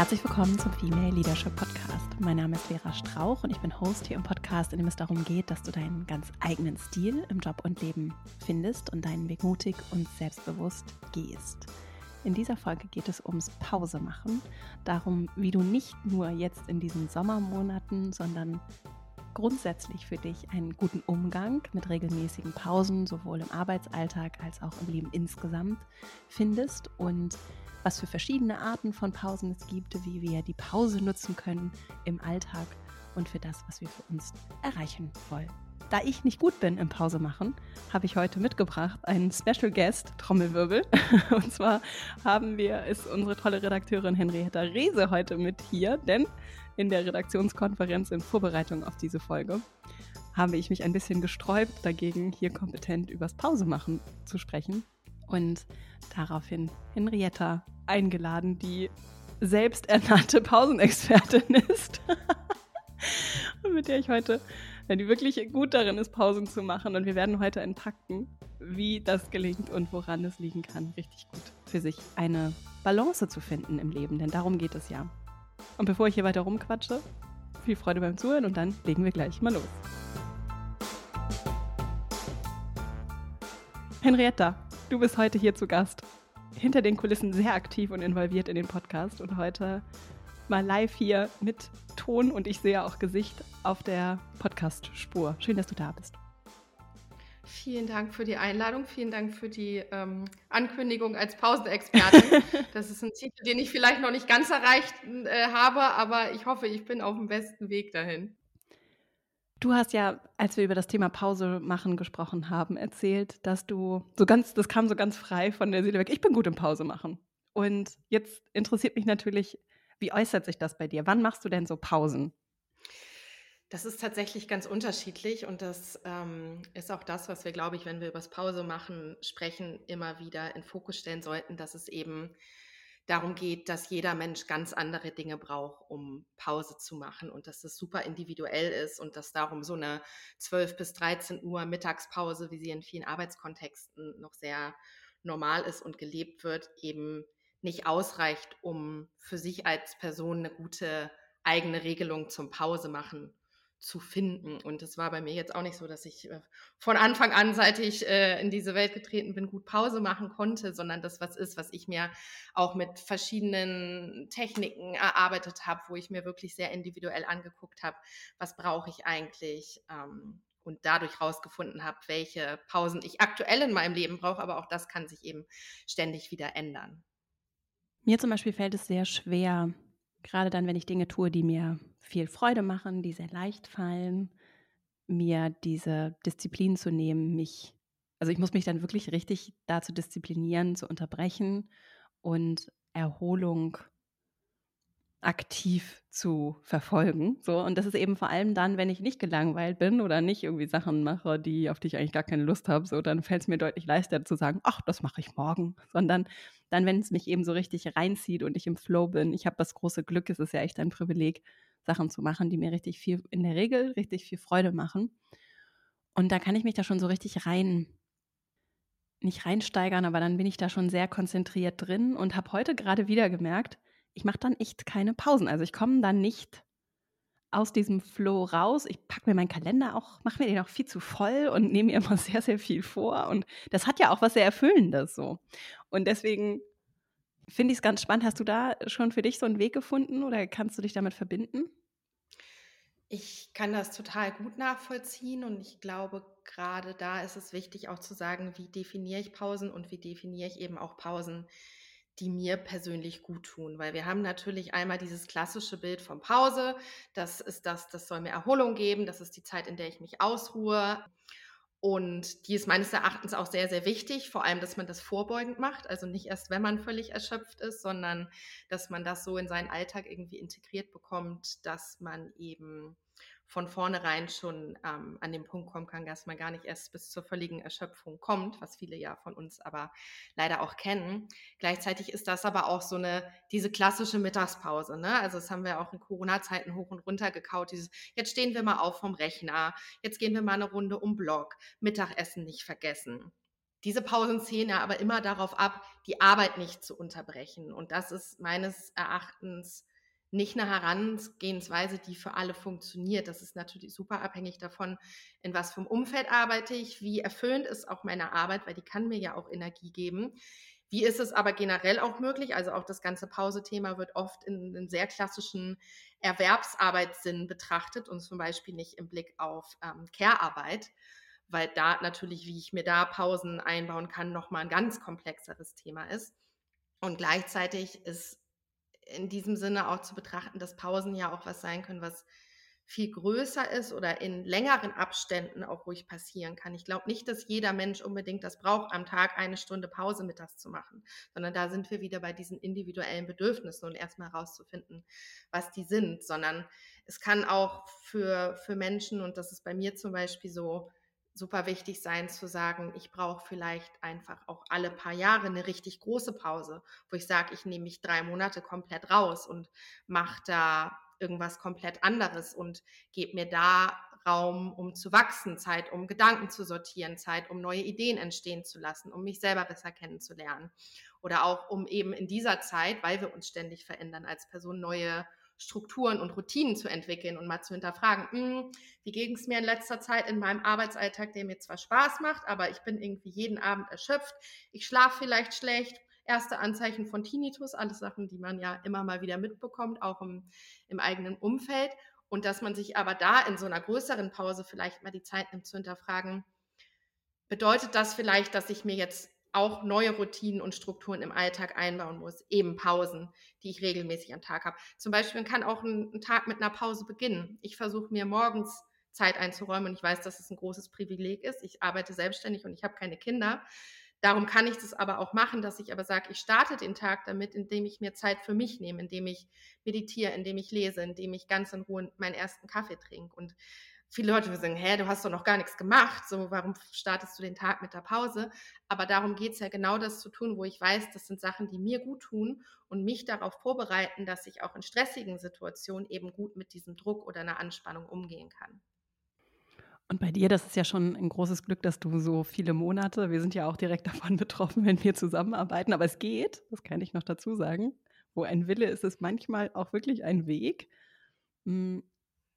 Herzlich willkommen zum Female Leadership Podcast. Mein Name ist Vera Strauch und ich bin Host hier im Podcast, in dem es darum geht, dass du deinen ganz eigenen Stil im Job und Leben findest und deinen Weg mutig und selbstbewusst gehst. In dieser Folge geht es ums Pause machen, darum, wie du nicht nur jetzt in diesen Sommermonaten, sondern grundsätzlich für dich einen guten Umgang mit regelmäßigen Pausen, sowohl im Arbeitsalltag als auch im Leben insgesamt findest und was für verschiedene Arten von Pausen es gibt, wie wir die Pause nutzen können im Alltag und für das, was wir für uns erreichen wollen. Da ich nicht gut bin im Pause machen, habe ich heute mitgebracht einen Special Guest, Trommelwirbel. Und zwar haben wir, ist unsere tolle Redakteurin Henrietta Rehse heute mit hier, denn in der Redaktionskonferenz in Vorbereitung auf diese Folge habe ich mich ein bisschen gesträubt dagegen, hier kompetent übers Pause machen zu sprechen und daraufhin Henrietta eingeladen, die selbsternannte Pausenexpertin ist. und mit der ich heute, die wirklich gut darin ist, Pausen zu machen. Und wir werden heute entpacken, wie das gelingt und woran es liegen kann, richtig gut für sich eine Balance zu finden im Leben. Denn darum geht es ja. Und bevor ich hier weiter rumquatsche, viel Freude beim Zuhören und dann legen wir gleich mal los. Henrietta, Du bist heute hier zu Gast. Hinter den Kulissen sehr aktiv und involviert in den Podcast und heute mal live hier mit Ton und ich sehe auch Gesicht auf der Podcast-Spur. Schön, dass du da bist. Vielen Dank für die Einladung, vielen Dank für die ähm, Ankündigung als Pausenexpertin. das ist ein Titel, den ich vielleicht noch nicht ganz erreicht äh, habe, aber ich hoffe, ich bin auf dem besten Weg dahin. Du hast ja, als wir über das Thema Pause machen gesprochen haben, erzählt, dass du so ganz, das kam so ganz frei von der Seele weg. Ich bin gut im Pause machen. Und jetzt interessiert mich natürlich, wie äußert sich das bei dir? Wann machst du denn so Pausen? Das ist tatsächlich ganz unterschiedlich und das ähm, ist auch das, was wir, glaube ich, wenn wir über das Pause machen sprechen, immer wieder in Fokus stellen sollten, dass es eben darum geht, dass jeder Mensch ganz andere Dinge braucht, um Pause zu machen und dass das super individuell ist und dass darum so eine 12 bis 13 Uhr Mittagspause, wie sie in vielen Arbeitskontexten noch sehr normal ist und gelebt wird, eben nicht ausreicht, um für sich als Person eine gute eigene Regelung zum Pause machen zu finden. Und es war bei mir jetzt auch nicht so, dass ich äh, von Anfang an, seit ich äh, in diese Welt getreten bin, gut Pause machen konnte, sondern das was ist, was ich mir auch mit verschiedenen Techniken erarbeitet habe, wo ich mir wirklich sehr individuell angeguckt habe, was brauche ich eigentlich. Ähm, und dadurch rausgefunden habe, welche Pausen ich aktuell in meinem Leben brauche, aber auch das kann sich eben ständig wieder ändern. Mir zum Beispiel fällt es sehr schwer, gerade dann, wenn ich Dinge tue, die mir viel Freude machen, die sehr leicht fallen, mir diese Disziplin zu nehmen, mich, also ich muss mich dann wirklich richtig dazu disziplinieren, zu unterbrechen und Erholung aktiv zu verfolgen. So, und das ist eben vor allem dann, wenn ich nicht gelangweilt bin oder nicht irgendwie Sachen mache, die, auf die ich eigentlich gar keine Lust habe, so, dann fällt es mir deutlich leichter zu sagen, ach, das mache ich morgen. Sondern dann, wenn es mich eben so richtig reinzieht und ich im Flow bin, ich habe das große Glück, es ist ja echt ein Privileg, Sachen zu machen, die mir richtig viel, in der Regel richtig viel Freude machen. Und da kann ich mich da schon so richtig rein, nicht reinsteigern, aber dann bin ich da schon sehr konzentriert drin und habe heute gerade wieder gemerkt, ich mache dann echt keine Pausen. Also ich komme dann nicht aus diesem Flow raus. Ich packe mir meinen Kalender auch, mache mir den auch viel zu voll und nehme mir immer sehr, sehr viel vor. Und das hat ja auch was sehr Erfüllendes so. Und deswegen finde ich es ganz spannend. Hast du da schon für dich so einen Weg gefunden oder kannst du dich damit verbinden? Ich kann das total gut nachvollziehen und ich glaube, gerade da ist es wichtig auch zu sagen, wie definiere ich Pausen und wie definiere ich eben auch Pausen, die mir persönlich gut tun. Weil wir haben natürlich einmal dieses klassische Bild von Pause. Das ist das, das soll mir Erholung geben. Das ist die Zeit, in der ich mich ausruhe. Und die ist meines Erachtens auch sehr, sehr wichtig, vor allem, dass man das vorbeugend macht. Also nicht erst, wenn man völlig erschöpft ist, sondern dass man das so in seinen Alltag irgendwie integriert bekommt, dass man eben von vornherein schon ähm, an den Punkt kommen kann, dass man gar nicht erst bis zur völligen Erschöpfung kommt, was viele ja von uns aber leider auch kennen. Gleichzeitig ist das aber auch so eine, diese klassische Mittagspause. Ne? Also das haben wir auch in Corona-Zeiten hoch und runter gekaut. Dieses, jetzt stehen wir mal auf vom Rechner, jetzt gehen wir mal eine Runde um Block, Mittagessen nicht vergessen. Diese Pausen ziehen ja aber immer darauf ab, die Arbeit nicht zu unterbrechen. Und das ist meines Erachtens nicht eine Herangehensweise, die für alle funktioniert. Das ist natürlich super abhängig davon, in was vom Umfeld arbeite ich, wie erfüllend ist auch meine Arbeit, weil die kann mir ja auch Energie geben. Wie ist es aber generell auch möglich? Also auch das ganze Pause-Thema wird oft in einem sehr klassischen Erwerbsarbeitssinn betrachtet und zum Beispiel nicht im Blick auf ähm, Care-Arbeit, weil da natürlich, wie ich mir da Pausen einbauen kann, nochmal ein ganz komplexeres Thema ist. Und gleichzeitig ist in diesem Sinne auch zu betrachten, dass Pausen ja auch was sein können, was viel größer ist oder in längeren Abständen auch ruhig passieren kann. Ich glaube nicht, dass jeder Mensch unbedingt das braucht, am Tag eine Stunde Pause mittags zu machen, sondern da sind wir wieder bei diesen individuellen Bedürfnissen und erstmal herauszufinden, was die sind, sondern es kann auch für, für Menschen, und das ist bei mir zum Beispiel so, super wichtig sein zu sagen, ich brauche vielleicht einfach auch alle paar Jahre eine richtig große Pause, wo ich sage, ich nehme mich drei Monate komplett raus und mache da irgendwas komplett anderes und gebe mir da Raum, um zu wachsen, Zeit, um Gedanken zu sortieren, Zeit, um neue Ideen entstehen zu lassen, um mich selber besser kennenzulernen. Oder auch um eben in dieser Zeit, weil wir uns ständig verändern als Person, neue Strukturen und Routinen zu entwickeln und mal zu hinterfragen, hm, wie ging es mir in letzter Zeit in meinem Arbeitsalltag, der mir zwar Spaß macht, aber ich bin irgendwie jeden Abend erschöpft, ich schlafe vielleicht schlecht, erste Anzeichen von Tinnitus, alles Sachen, die man ja immer mal wieder mitbekommt, auch im, im eigenen Umfeld. Und dass man sich aber da in so einer größeren Pause vielleicht mal die Zeit nimmt zu hinterfragen, bedeutet das vielleicht, dass ich mir jetzt auch neue Routinen und Strukturen im Alltag einbauen muss, eben Pausen, die ich regelmäßig am Tag habe. Zum Beispiel kann auch ein, ein Tag mit einer Pause beginnen. Ich versuche mir morgens Zeit einzuräumen und ich weiß, dass es ein großes Privileg ist. Ich arbeite selbstständig und ich habe keine Kinder. Darum kann ich das aber auch machen, dass ich aber sage, ich starte den Tag damit, indem ich mir Zeit für mich nehme, indem ich meditiere, indem ich lese, indem ich ganz in Ruhe meinen ersten Kaffee trinke. Und viele Leute sagen, hä, du hast doch noch gar nichts gemacht, so warum startest du den Tag mit der Pause? Aber darum geht es ja genau das zu tun, wo ich weiß, das sind Sachen, die mir gut tun und mich darauf vorbereiten, dass ich auch in stressigen Situationen eben gut mit diesem Druck oder einer Anspannung umgehen kann. Und bei dir, das ist ja schon ein großes Glück, dass du so viele Monate, wir sind ja auch direkt davon betroffen, wenn wir zusammenarbeiten, aber es geht, das kann ich noch dazu sagen. Wo ein Wille ist, ist manchmal auch wirklich ein Weg.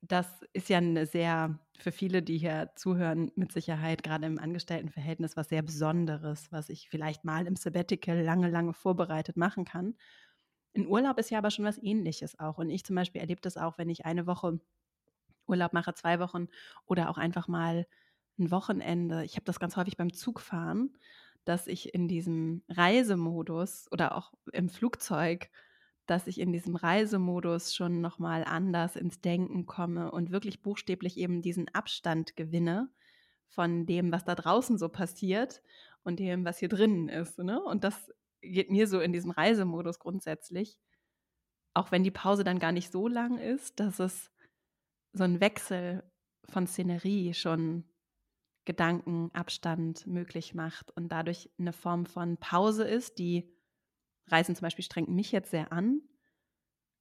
Das ist ja eine sehr, für viele, die hier zuhören, mit Sicherheit gerade im Angestelltenverhältnis was sehr Besonderes, was ich vielleicht mal im Sabbatical lange, lange vorbereitet machen kann. Ein Urlaub ist ja aber schon was Ähnliches auch. Und ich zum Beispiel erlebe das auch, wenn ich eine Woche Urlaub mache, zwei Wochen oder auch einfach mal ein Wochenende. Ich habe das ganz häufig beim Zugfahren, dass ich in diesem Reisemodus oder auch im Flugzeug dass ich in diesem Reisemodus schon nochmal anders ins Denken komme und wirklich buchstäblich eben diesen Abstand gewinne von dem, was da draußen so passiert und dem, was hier drinnen ist. Ne? Und das geht mir so in diesem Reisemodus grundsätzlich, auch wenn die Pause dann gar nicht so lang ist, dass es so ein Wechsel von Szenerie schon Gedankenabstand möglich macht und dadurch eine Form von Pause ist, die Reisen zum Beispiel strengt mich jetzt sehr an,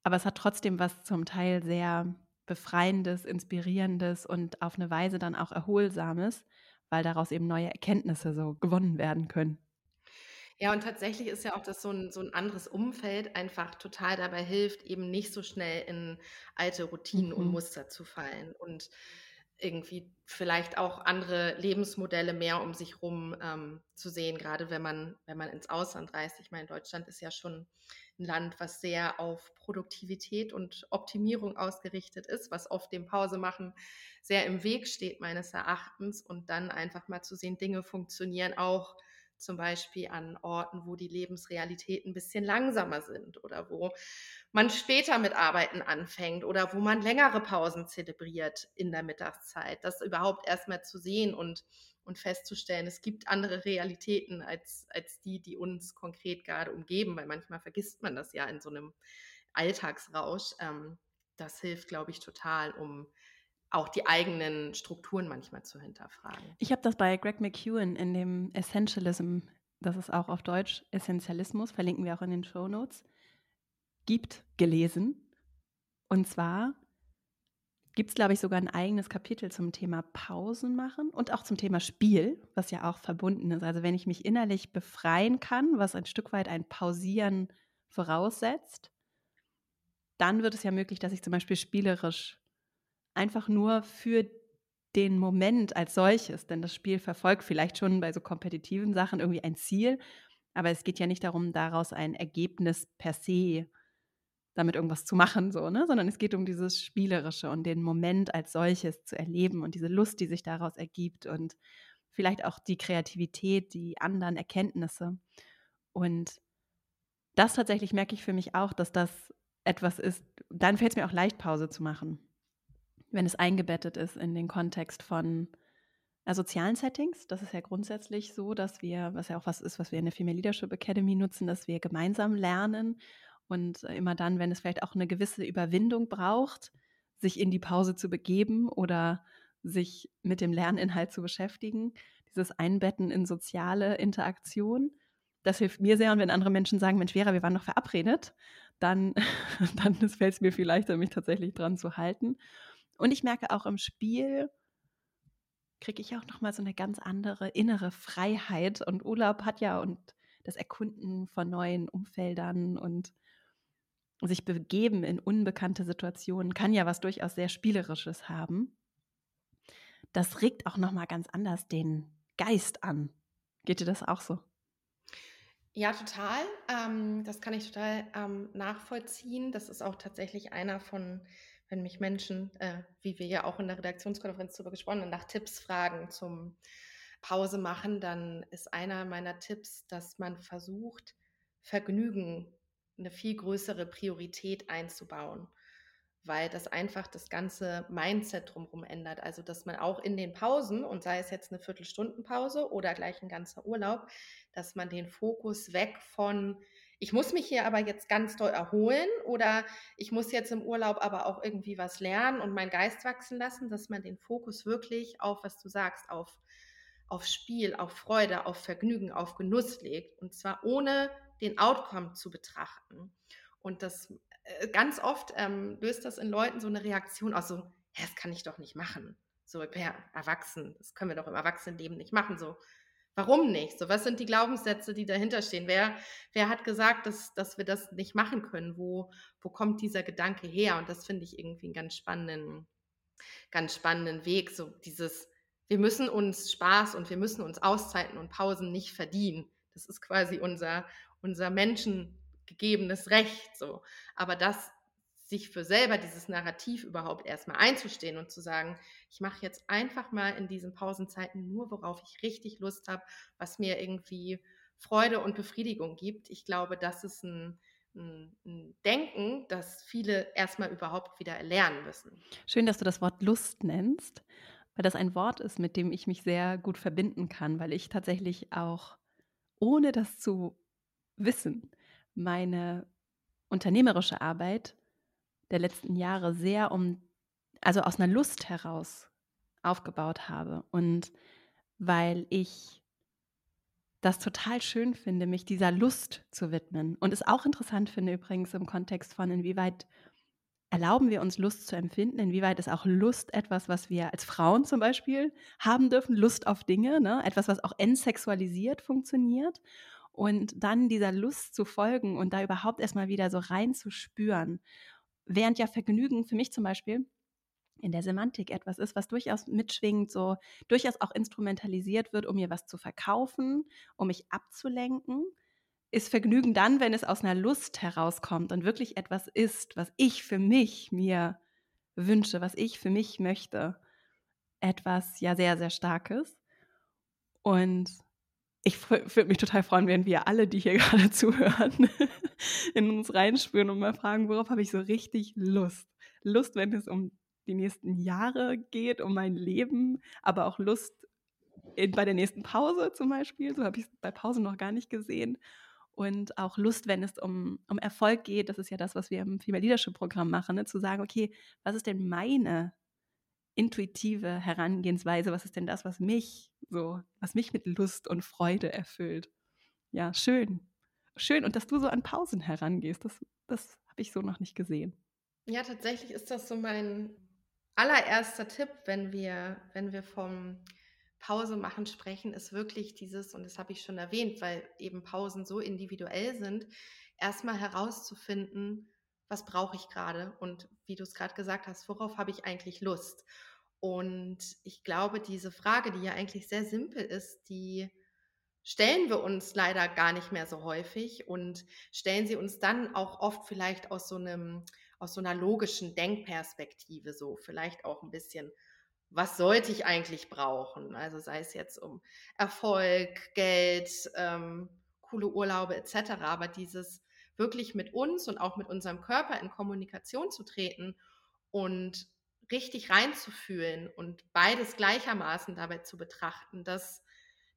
aber es hat trotzdem was zum Teil sehr befreiendes, inspirierendes und auf eine Weise dann auch erholsames, weil daraus eben neue Erkenntnisse so gewonnen werden können. Ja, und tatsächlich ist ja auch, dass so ein, so ein anderes Umfeld einfach total dabei hilft, eben nicht so schnell in alte Routinen mhm. und Muster zu fallen und irgendwie vielleicht auch andere Lebensmodelle mehr um sich rum ähm, zu sehen, gerade wenn man, wenn man ins Ausland reist. Ich meine, Deutschland ist ja schon ein Land, was sehr auf Produktivität und Optimierung ausgerichtet ist, was oft dem Pause machen sehr im Weg steht, meines Erachtens. Und dann einfach mal zu sehen, Dinge funktionieren auch zum Beispiel an Orten, wo die Lebensrealitäten ein bisschen langsamer sind oder wo man später mit Arbeiten anfängt oder wo man längere Pausen zelebriert in der Mittagszeit. Das überhaupt erstmal zu sehen und, und festzustellen, es gibt andere Realitäten als, als die, die uns konkret gerade umgeben, weil manchmal vergisst man das ja in so einem Alltagsrausch. Ähm, das hilft, glaube ich, total, um auch die eigenen Strukturen manchmal zu hinterfragen. Ich habe das bei Greg McEwen in dem Essentialism, das ist auch auf Deutsch Essentialismus, verlinken wir auch in den Show Notes, gibt, gelesen. Und zwar gibt es, glaube ich, sogar ein eigenes Kapitel zum Thema Pausen machen und auch zum Thema Spiel, was ja auch verbunden ist. Also wenn ich mich innerlich befreien kann, was ein Stück weit ein Pausieren voraussetzt, dann wird es ja möglich, dass ich zum Beispiel spielerisch einfach nur für den Moment als solches, denn das Spiel verfolgt vielleicht schon bei so kompetitiven Sachen irgendwie ein Ziel, aber es geht ja nicht darum, daraus ein Ergebnis per se damit irgendwas zu machen, so, ne? sondern es geht um dieses Spielerische und den Moment als solches zu erleben und diese Lust, die sich daraus ergibt und vielleicht auch die Kreativität, die anderen Erkenntnisse. Und das tatsächlich merke ich für mich auch, dass das etwas ist, dann fällt es mir auch leicht, Pause zu machen, wenn es eingebettet ist in den Kontext von äh, sozialen Settings. Das ist ja grundsätzlich so, dass wir, was ja auch was ist, was wir in der Female Leadership Academy nutzen, dass wir gemeinsam lernen und äh, immer dann, wenn es vielleicht auch eine gewisse Überwindung braucht, sich in die Pause zu begeben oder sich mit dem Lerninhalt zu beschäftigen, dieses Einbetten in soziale Interaktion. Das hilft mir sehr. Und wenn andere Menschen sagen, Mensch, Vera, wir waren noch verabredet, dann, dann fällt es mir viel leichter, mich tatsächlich dran zu halten. Und ich merke auch im Spiel, kriege ich auch nochmal so eine ganz andere innere Freiheit. Und Urlaub hat ja und das Erkunden von neuen Umfeldern und sich begeben in unbekannte Situationen kann ja was durchaus sehr Spielerisches haben. Das regt auch nochmal ganz anders den Geist an. Geht dir das auch so? Ja, total. Ähm, das kann ich total ähm, nachvollziehen. Das ist auch tatsächlich einer von, wenn mich Menschen, äh, wie wir ja auch in der Redaktionskonferenz darüber gesprochen haben, nach Tipps fragen zum Pause machen, dann ist einer meiner Tipps, dass man versucht, Vergnügen eine viel größere Priorität einzubauen, weil das einfach das ganze Mindset drumherum ändert. Also, dass man auch in den Pausen, und sei es jetzt eine Viertelstundenpause oder gleich ein ganzer Urlaub, dass man den Fokus weg von, ich muss mich hier aber jetzt ganz doll erholen oder ich muss jetzt im Urlaub aber auch irgendwie was lernen und meinen Geist wachsen lassen, dass man den Fokus wirklich auf, was du sagst, auf, auf Spiel, auf Freude, auf Vergnügen, auf Genuss legt. Und zwar ohne den Outcome zu betrachten. Und das äh, ganz oft ähm, löst das in Leuten so eine Reaktion aus, so, ja, das kann ich doch nicht machen. So, ja, erwachsen, das können wir doch im Erwachsenenleben nicht machen. So, warum nicht? So, was sind die Glaubenssätze, die dahinter stehen? Wer, wer hat gesagt, dass, dass wir das nicht machen können? Wo, wo kommt dieser Gedanke her? Und das finde ich irgendwie einen ganz spannenden, ganz spannenden Weg. So dieses, wir müssen uns Spaß und wir müssen uns Auszeiten und Pausen nicht verdienen. Das ist quasi unser, unser menschengegebenes Recht so. Aber das sich für selber dieses Narrativ überhaupt erstmal einzustehen und zu sagen, ich mache jetzt einfach mal in diesen Pausenzeiten nur, worauf ich richtig Lust habe, was mir irgendwie Freude und Befriedigung gibt. Ich glaube, das ist ein, ein, Denken, das viele erstmal überhaupt wieder erlernen müssen. Schön, dass du das Wort Lust nennst, weil das ein Wort ist, mit dem ich mich sehr gut verbinden kann, weil ich tatsächlich auch, ohne das zu Wissen meine unternehmerische Arbeit der letzten Jahre sehr um, also aus einer Lust heraus aufgebaut habe. Und weil ich das total schön finde, mich dieser Lust zu widmen. Und es auch interessant finde übrigens im Kontext von, inwieweit erlauben wir uns Lust zu empfinden, inwieweit ist auch Lust etwas, was wir als Frauen zum Beispiel haben dürfen, Lust auf Dinge, ne? etwas, was auch entsexualisiert funktioniert und dann dieser Lust zu folgen und da überhaupt erstmal wieder so reinzuspüren. Während ja Vergnügen für mich zum Beispiel in der Semantik etwas ist, was durchaus mitschwingt, so durchaus auch instrumentalisiert wird, um mir was zu verkaufen, um mich abzulenken, ist Vergnügen dann, wenn es aus einer Lust herauskommt und wirklich etwas ist, was ich für mich mir wünsche, was ich für mich möchte. Etwas ja sehr, sehr Starkes. Und ich würde mich total freuen, wenn wir alle, die hier gerade zuhören, in uns reinspüren und mal fragen, worauf habe ich so richtig Lust? Lust, wenn es um die nächsten Jahre geht, um mein Leben, aber auch Lust in, bei der nächsten Pause zum Beispiel. So habe ich es bei Pausen noch gar nicht gesehen. Und auch Lust, wenn es um, um Erfolg geht. Das ist ja das, was wir im Female Leadership Programm machen, ne? zu sagen, okay, was ist denn meine intuitive Herangehensweise, was ist denn das, was mich so, was mich mit Lust und Freude erfüllt. Ja, schön. Schön. Und dass du so an Pausen herangehst, das, das habe ich so noch nicht gesehen. Ja, tatsächlich ist das so mein allererster Tipp, wenn wir, wenn wir vom Pause machen sprechen, ist wirklich dieses, und das habe ich schon erwähnt, weil eben Pausen so individuell sind, erstmal herauszufinden, was brauche ich gerade und wie du es gerade gesagt hast, worauf habe ich eigentlich Lust? Und ich glaube, diese Frage, die ja eigentlich sehr simpel ist, die stellen wir uns leider gar nicht mehr so häufig und stellen sie uns dann auch oft vielleicht aus so einem aus so einer logischen Denkperspektive so vielleicht auch ein bisschen was sollte ich eigentlich brauchen? Also sei es jetzt um Erfolg, Geld, ähm, coole Urlaube etc. Aber dieses wirklich mit uns und auch mit unserem Körper in Kommunikation zu treten und richtig reinzufühlen und beides gleichermaßen dabei zu betrachten, das,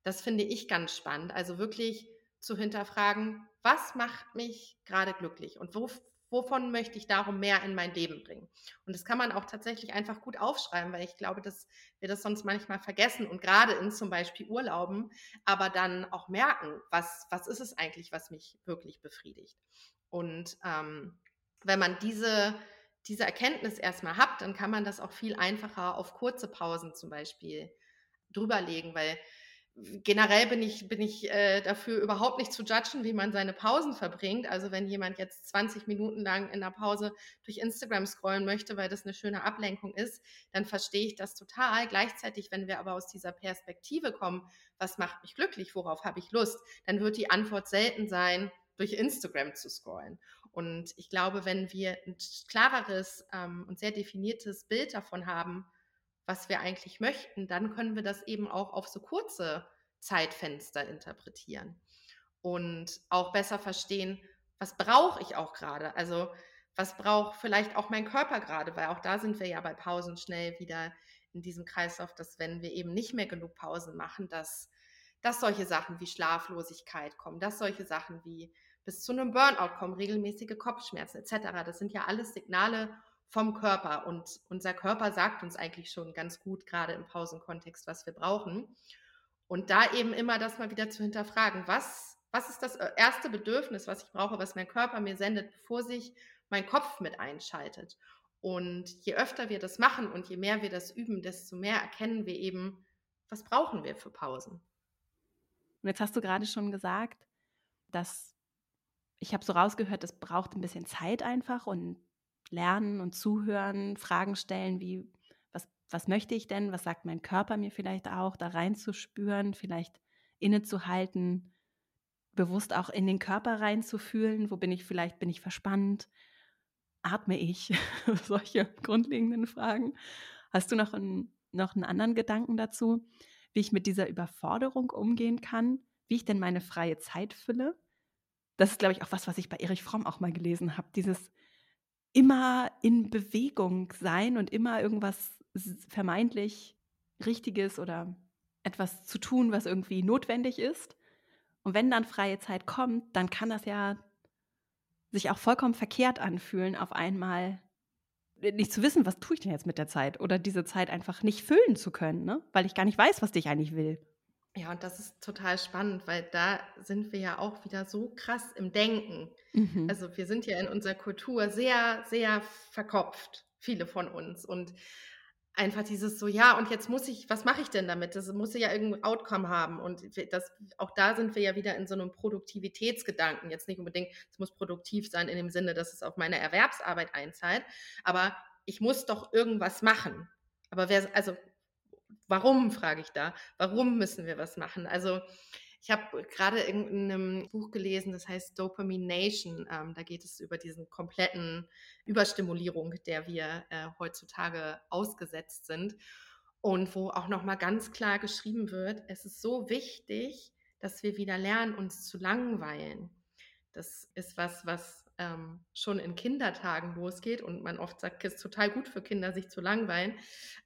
das finde ich ganz spannend. Also wirklich zu hinterfragen, was macht mich gerade glücklich und wo, wovon möchte ich darum mehr in mein Leben bringen. Und das kann man auch tatsächlich einfach gut aufschreiben, weil ich glaube, dass wir das sonst manchmal vergessen und gerade in zum Beispiel Urlauben, aber dann auch merken, was, was ist es eigentlich, was mich wirklich befriedigt. Und ähm, wenn man diese, diese Erkenntnis erstmal hat, dann kann man das auch viel einfacher auf kurze Pausen zum Beispiel drüberlegen, weil generell bin ich, bin ich äh, dafür überhaupt nicht zu judgen, wie man seine Pausen verbringt. Also wenn jemand jetzt 20 Minuten lang in der Pause durch Instagram scrollen möchte, weil das eine schöne Ablenkung ist, dann verstehe ich das total. Gleichzeitig, wenn wir aber aus dieser Perspektive kommen, was macht mich glücklich, worauf habe ich Lust, dann wird die Antwort selten sein, durch Instagram zu scrollen. Und ich glaube, wenn wir ein klareres ähm, und sehr definiertes Bild davon haben, was wir eigentlich möchten, dann können wir das eben auch auf so kurze Zeitfenster interpretieren und auch besser verstehen, was brauche ich auch gerade? Also was braucht vielleicht auch mein Körper gerade? Weil auch da sind wir ja bei Pausen schnell wieder in diesem Kreislauf, dass wenn wir eben nicht mehr genug Pausen machen, dass, dass solche Sachen wie Schlaflosigkeit kommen, dass solche Sachen wie bis zu einem Burnout kommen, regelmäßige Kopfschmerzen etc. Das sind ja alles Signale vom Körper. Und unser Körper sagt uns eigentlich schon ganz gut, gerade im Pausenkontext, was wir brauchen. Und da eben immer das mal wieder zu hinterfragen, was, was ist das erste Bedürfnis, was ich brauche, was mein Körper mir sendet, bevor sich mein Kopf mit einschaltet. Und je öfter wir das machen und je mehr wir das üben, desto mehr erkennen wir eben, was brauchen wir für Pausen. Und jetzt hast du gerade schon gesagt, dass ich habe so rausgehört, es braucht ein bisschen Zeit einfach und lernen und zuhören, Fragen stellen wie, was, was möchte ich denn, was sagt mein Körper mir vielleicht auch, da reinzuspüren, vielleicht innezuhalten, bewusst auch in den Körper reinzufühlen, wo bin ich vielleicht, bin ich verspannt, atme ich, solche grundlegenden Fragen. Hast du noch einen, noch einen anderen Gedanken dazu, wie ich mit dieser Überforderung umgehen kann, wie ich denn meine freie Zeit fülle? Das ist, glaube ich, auch was, was ich bei Erich Fromm auch mal gelesen habe. Dieses, immer in Bewegung sein und immer irgendwas vermeintlich Richtiges oder etwas zu tun, was irgendwie notwendig ist. Und wenn dann freie Zeit kommt, dann kann das ja sich auch vollkommen verkehrt anfühlen, auf einmal nicht zu wissen, was tue ich denn jetzt mit der Zeit oder diese Zeit einfach nicht füllen zu können, ne? weil ich gar nicht weiß, was ich eigentlich will. Ja, und das ist total spannend, weil da sind wir ja auch wieder so krass im Denken. Mhm. Also wir sind ja in unserer Kultur sehr, sehr verkopft, viele von uns. Und einfach dieses so, ja, und jetzt muss ich, was mache ich denn damit? Das muss ja irgendein Outcome haben. Und das, auch da sind wir ja wieder in so einem Produktivitätsgedanken. Jetzt nicht unbedingt, es muss produktiv sein in dem Sinne, dass es auf meine Erwerbsarbeit einzahlt, aber ich muss doch irgendwas machen. Aber wer, also warum, frage ich da, warum müssen wir was machen? Also ich habe gerade in einem Buch gelesen, das heißt Dopamination. Ähm, da geht es über diesen kompletten Überstimulierung, der wir äh, heutzutage ausgesetzt sind. Und wo auch nochmal ganz klar geschrieben wird, es ist so wichtig, dass wir wieder lernen, uns zu langweilen. Das ist was, was ähm, schon in Kindertagen losgeht und man oft sagt, es ist total gut für Kinder, sich zu langweilen,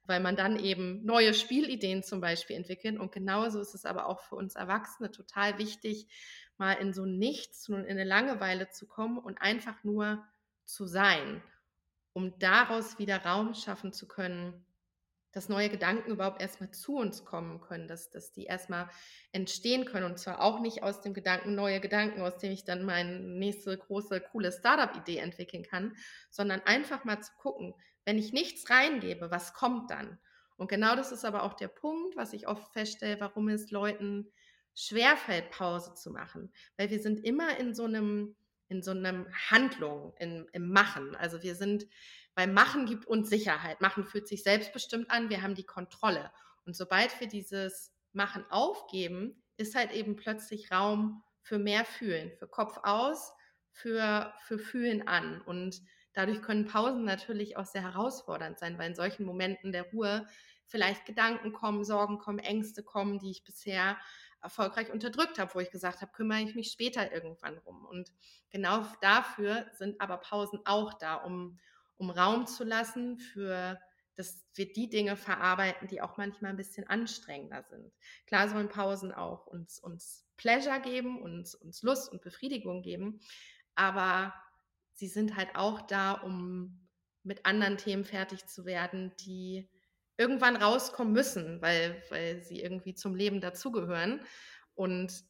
weil man dann eben neue Spielideen zum Beispiel entwickelt. Und genauso ist es aber auch für uns Erwachsene total wichtig, mal in so Nichts und in eine Langeweile zu kommen und einfach nur zu sein, um daraus wieder Raum schaffen zu können dass neue Gedanken überhaupt erstmal zu uns kommen können, dass, dass die erstmal entstehen können. Und zwar auch nicht aus dem Gedanken, neue Gedanken, aus dem ich dann meine nächste große, coole Startup-Idee entwickeln kann, sondern einfach mal zu gucken, wenn ich nichts reingebe, was kommt dann? Und genau das ist aber auch der Punkt, was ich oft feststelle, warum es Leuten schwerfällt, Pause zu machen. Weil wir sind immer in so einem, in so einer Handlung, in, im Machen. Also wir sind, beim Machen gibt uns Sicherheit. Machen fühlt sich selbstbestimmt an, wir haben die Kontrolle. Und sobald wir dieses Machen aufgeben, ist halt eben plötzlich Raum für mehr Fühlen, für Kopf aus, für, für Fühlen an. Und dadurch können Pausen natürlich auch sehr herausfordernd sein, weil in solchen Momenten der Ruhe vielleicht Gedanken kommen, Sorgen kommen, Ängste kommen, die ich bisher erfolgreich unterdrückt habe, wo ich gesagt habe, kümmere ich mich später irgendwann rum. Und genau dafür sind aber Pausen auch da, um, um Raum zu lassen für dass wir die Dinge verarbeiten, die auch manchmal ein bisschen anstrengender sind. Klar sollen Pausen auch uns, uns Pleasure geben, uns, uns Lust und Befriedigung geben, aber sie sind halt auch da, um mit anderen Themen fertig zu werden, die irgendwann rauskommen müssen, weil, weil sie irgendwie zum Leben dazugehören. Und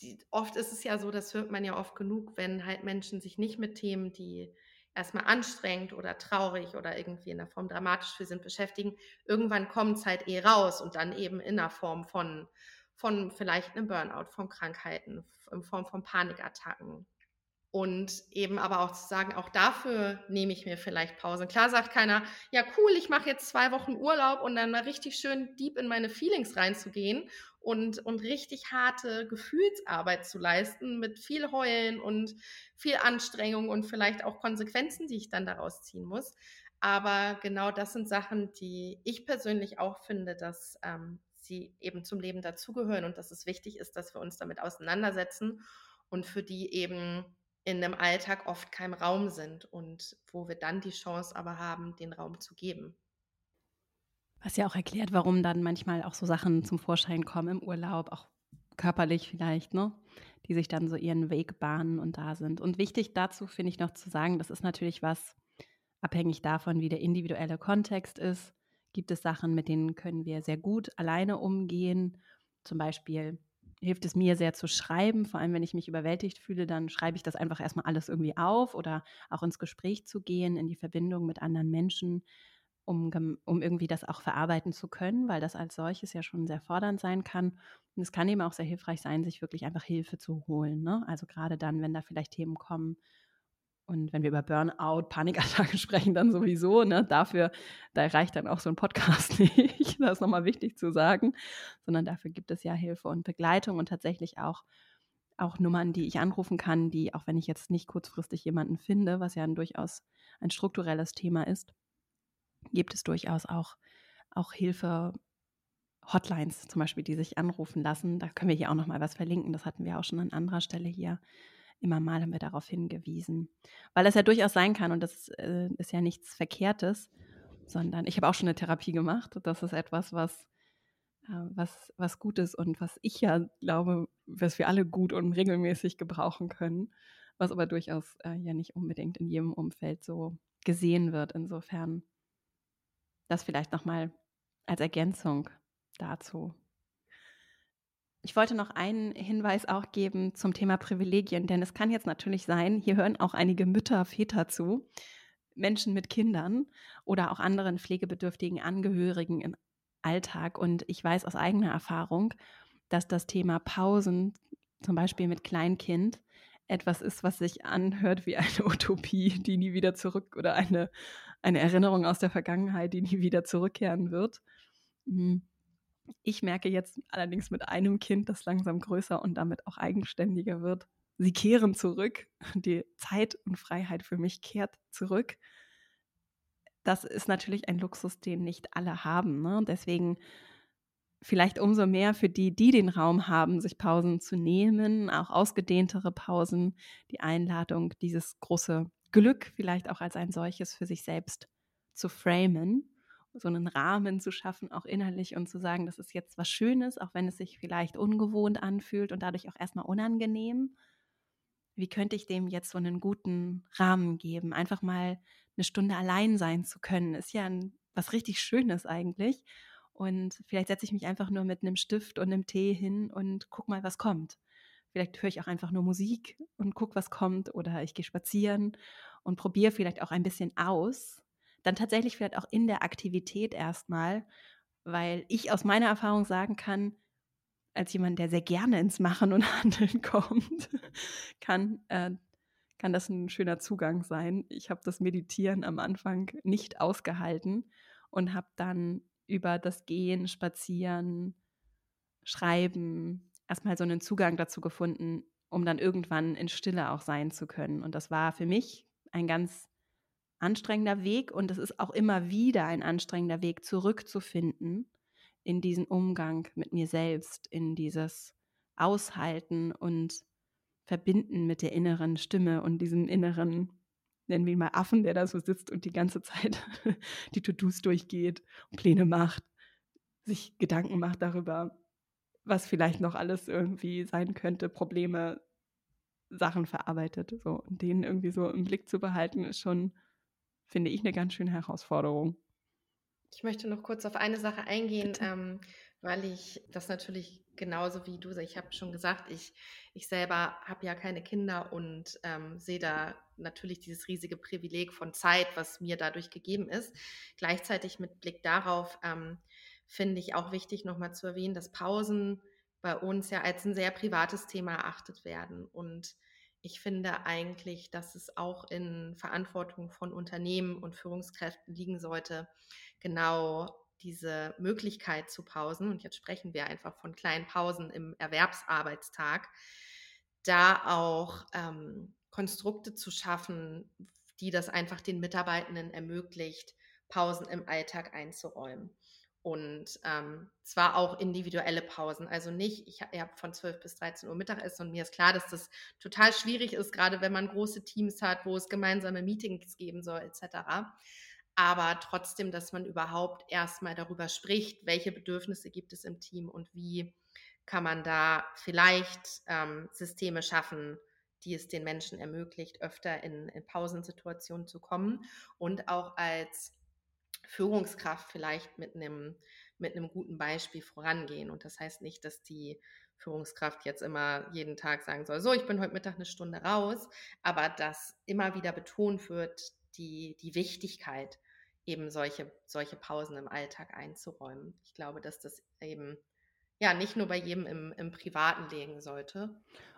die, oft ist es ja so, das hört man ja oft genug, wenn halt Menschen sich nicht mit Themen, die erstmal anstrengend oder traurig oder irgendwie in der Form dramatisch für sind, beschäftigen. Irgendwann kommt es halt eh raus und dann eben in der Form von, von vielleicht einem Burnout, von Krankheiten, in Form von Panikattacken, und eben aber auch zu sagen, auch dafür nehme ich mir vielleicht Pause. Klar sagt keiner, ja cool, ich mache jetzt zwei Wochen Urlaub und dann mal richtig schön deep in meine Feelings reinzugehen und, und richtig harte Gefühlsarbeit zu leisten mit viel Heulen und viel Anstrengung und vielleicht auch Konsequenzen, die ich dann daraus ziehen muss. Aber genau das sind Sachen, die ich persönlich auch finde, dass ähm, sie eben zum Leben dazugehören und dass es wichtig ist, dass wir uns damit auseinandersetzen und für die eben in einem Alltag oft kein Raum sind und wo wir dann die Chance aber haben, den Raum zu geben. Was ja auch erklärt, warum dann manchmal auch so Sachen zum Vorschein kommen im Urlaub, auch körperlich vielleicht, ne? Die sich dann so ihren Weg bahnen und da sind. Und wichtig dazu finde ich noch zu sagen, das ist natürlich was, abhängig davon, wie der individuelle Kontext ist, gibt es Sachen, mit denen können wir sehr gut alleine umgehen. Zum Beispiel hilft es mir sehr zu schreiben. Vor allem, wenn ich mich überwältigt fühle, dann schreibe ich das einfach erstmal alles irgendwie auf oder auch ins Gespräch zu gehen, in die Verbindung mit anderen Menschen, um, um irgendwie das auch verarbeiten zu können, weil das als solches ja schon sehr fordernd sein kann. Und es kann eben auch sehr hilfreich sein, sich wirklich einfach Hilfe zu holen. Ne? Also gerade dann, wenn da vielleicht Themen kommen, und wenn wir über Burnout, Panikattacken sprechen, dann sowieso, ne, dafür, da reicht dann auch so ein Podcast nicht, das ist nochmal wichtig zu sagen, sondern dafür gibt es ja Hilfe und Begleitung und tatsächlich auch, auch Nummern, die ich anrufen kann, die, auch wenn ich jetzt nicht kurzfristig jemanden finde, was ja ein durchaus ein strukturelles Thema ist, gibt es durchaus auch, auch Hilfe, Hotlines zum Beispiel, die sich anrufen lassen. Da können wir hier auch nochmal was verlinken. Das hatten wir auch schon an anderer Stelle hier immer mal haben wir darauf hingewiesen. Weil es ja durchaus sein kann, und das äh, ist ja nichts Verkehrtes, sondern ich habe auch schon eine Therapie gemacht. Das ist etwas, was, äh, was, was gut ist und was ich ja glaube, was wir alle gut und regelmäßig gebrauchen können, was aber durchaus äh, ja nicht unbedingt in jedem Umfeld so gesehen wird. Insofern das vielleicht nochmal als Ergänzung dazu. Ich wollte noch einen Hinweis auch geben zum Thema Privilegien, denn es kann jetzt natürlich sein, hier hören auch einige Mütter, Väter zu, Menschen mit Kindern oder auch anderen pflegebedürftigen Angehörigen im Alltag. Und ich weiß aus eigener Erfahrung, dass das Thema Pausen, zum Beispiel mit Kleinkind, etwas ist, was sich anhört wie eine Utopie, die nie wieder zurück oder eine, eine Erinnerung aus der Vergangenheit, die nie wieder zurückkehren wird. Mhm. Ich merke jetzt allerdings mit einem Kind, das langsam größer und damit auch eigenständiger wird. Sie kehren zurück. Die Zeit und Freiheit für mich kehrt zurück. Das ist natürlich ein Luxus, den nicht alle haben. Ne? Deswegen vielleicht umso mehr für die, die den Raum haben, sich Pausen zu nehmen, auch ausgedehntere Pausen, die Einladung, dieses große Glück vielleicht auch als ein solches für sich selbst zu framen so einen Rahmen zu schaffen, auch innerlich und zu sagen, das ist jetzt was Schönes, auch wenn es sich vielleicht ungewohnt anfühlt und dadurch auch erstmal unangenehm. Wie könnte ich dem jetzt so einen guten Rahmen geben? Einfach mal eine Stunde allein sein zu können, ist ja ein, was richtig Schönes eigentlich. Und vielleicht setze ich mich einfach nur mit einem Stift und einem Tee hin und guck mal, was kommt. Vielleicht höre ich auch einfach nur Musik und guck, was kommt. Oder ich gehe spazieren und probiere vielleicht auch ein bisschen aus dann tatsächlich vielleicht auch in der Aktivität erstmal, weil ich aus meiner Erfahrung sagen kann, als jemand, der sehr gerne ins Machen und Handeln kommt, kann, äh, kann das ein schöner Zugang sein. Ich habe das Meditieren am Anfang nicht ausgehalten und habe dann über das Gehen, Spazieren, Schreiben erstmal so einen Zugang dazu gefunden, um dann irgendwann in Stille auch sein zu können. Und das war für mich ein ganz anstrengender Weg und es ist auch immer wieder ein anstrengender Weg, zurückzufinden in diesen Umgang mit mir selbst, in dieses Aushalten und Verbinden mit der inneren Stimme und diesem inneren, nennen wir ihn mal Affen, der da so sitzt und die ganze Zeit die To-Dos durchgeht, Pläne macht, sich Gedanken macht darüber, was vielleicht noch alles irgendwie sein könnte, Probleme, Sachen verarbeitet. So, und den irgendwie so im Blick zu behalten, ist schon, finde ich, eine ganz schöne Herausforderung. Ich möchte noch kurz auf eine Sache eingehen, ähm, weil ich das natürlich genauso wie du, ich habe schon gesagt, ich, ich selber habe ja keine Kinder und ähm, sehe da natürlich dieses riesige Privileg von Zeit, was mir dadurch gegeben ist. Gleichzeitig mit Blick darauf ähm, finde ich auch wichtig, nochmal zu erwähnen, dass Pausen bei uns ja als ein sehr privates Thema erachtet werden. Und ich finde eigentlich, dass es auch in Verantwortung von Unternehmen und Führungskräften liegen sollte, genau diese Möglichkeit zu pausen, und jetzt sprechen wir einfach von kleinen Pausen im Erwerbsarbeitstag, da auch ähm, Konstrukte zu schaffen, die das einfach den Mitarbeitenden ermöglicht, Pausen im Alltag einzuräumen. Und ähm, zwar auch individuelle Pausen. Also nicht, ich, habt von 12 bis 13 Uhr Mittagessen und mir ist klar, dass das total schwierig ist, gerade wenn man große Teams hat, wo es gemeinsame Meetings geben soll, etc aber trotzdem, dass man überhaupt erstmal darüber spricht, welche Bedürfnisse gibt es im Team und wie kann man da vielleicht ähm, Systeme schaffen, die es den Menschen ermöglicht, öfter in, in Pausensituationen zu kommen und auch als Führungskraft vielleicht mit einem mit einem guten Beispiel vorangehen. Und das heißt nicht, dass die Führungskraft jetzt immer jeden Tag sagen soll, so, ich bin heute Mittag eine Stunde raus, aber dass immer wieder betont wird, die, die Wichtigkeit eben solche, solche Pausen im Alltag einzuräumen. Ich glaube, dass das eben ja nicht nur bei jedem im, im Privaten liegen sollte,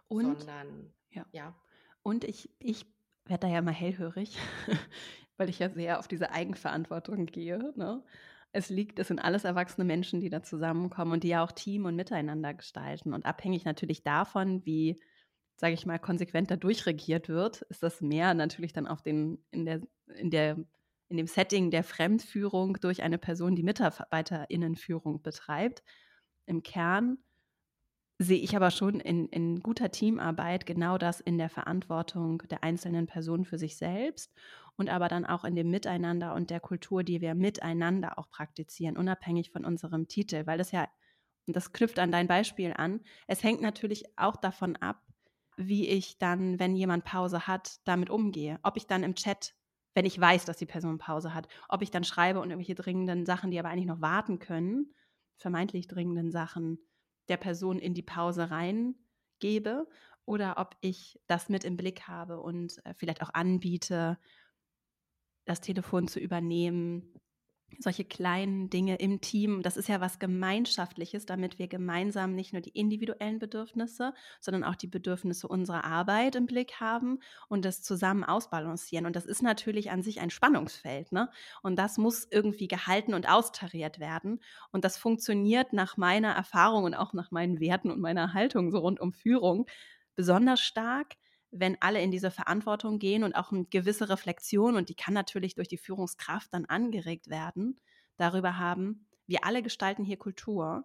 und, sondern ja. ja. Und ich, ich werde da ja mal hellhörig, weil ich ja sehr auf diese Eigenverantwortung gehe. Ne? Es liegt, es sind alles erwachsene Menschen, die da zusammenkommen und die ja auch Team und miteinander gestalten. Und abhängig natürlich davon, wie, sage ich mal, konsequent da durchregiert wird, ist das mehr natürlich dann auf den, in der, in der in dem Setting der Fremdführung durch eine Person, die Mitarbeiterinnenführung betreibt. Im Kern sehe ich aber schon in, in guter Teamarbeit genau das in der Verantwortung der einzelnen Person für sich selbst und aber dann auch in dem Miteinander und der Kultur, die wir miteinander auch praktizieren, unabhängig von unserem Titel, weil das ja, und das knüpft an dein Beispiel an, es hängt natürlich auch davon ab, wie ich dann, wenn jemand Pause hat, damit umgehe. Ob ich dann im Chat wenn ich weiß, dass die Person Pause hat. Ob ich dann schreibe und irgendwelche dringenden Sachen, die aber eigentlich noch warten können, vermeintlich dringenden Sachen, der Person in die Pause reingebe oder ob ich das mit im Blick habe und äh, vielleicht auch anbiete, das Telefon zu übernehmen, solche kleinen Dinge im Team, das ist ja was Gemeinschaftliches, damit wir gemeinsam nicht nur die individuellen Bedürfnisse, sondern auch die Bedürfnisse unserer Arbeit im Blick haben und das zusammen ausbalancieren. Und das ist natürlich an sich ein Spannungsfeld, ne? Und das muss irgendwie gehalten und austariert werden. Und das funktioniert nach meiner Erfahrung und auch nach meinen Werten und meiner Haltung so rund um Führung besonders stark, wenn alle in diese Verantwortung gehen und auch eine gewisse Reflexion, und die kann natürlich durch die Führungskraft dann angeregt werden, darüber haben, wir alle gestalten hier Kultur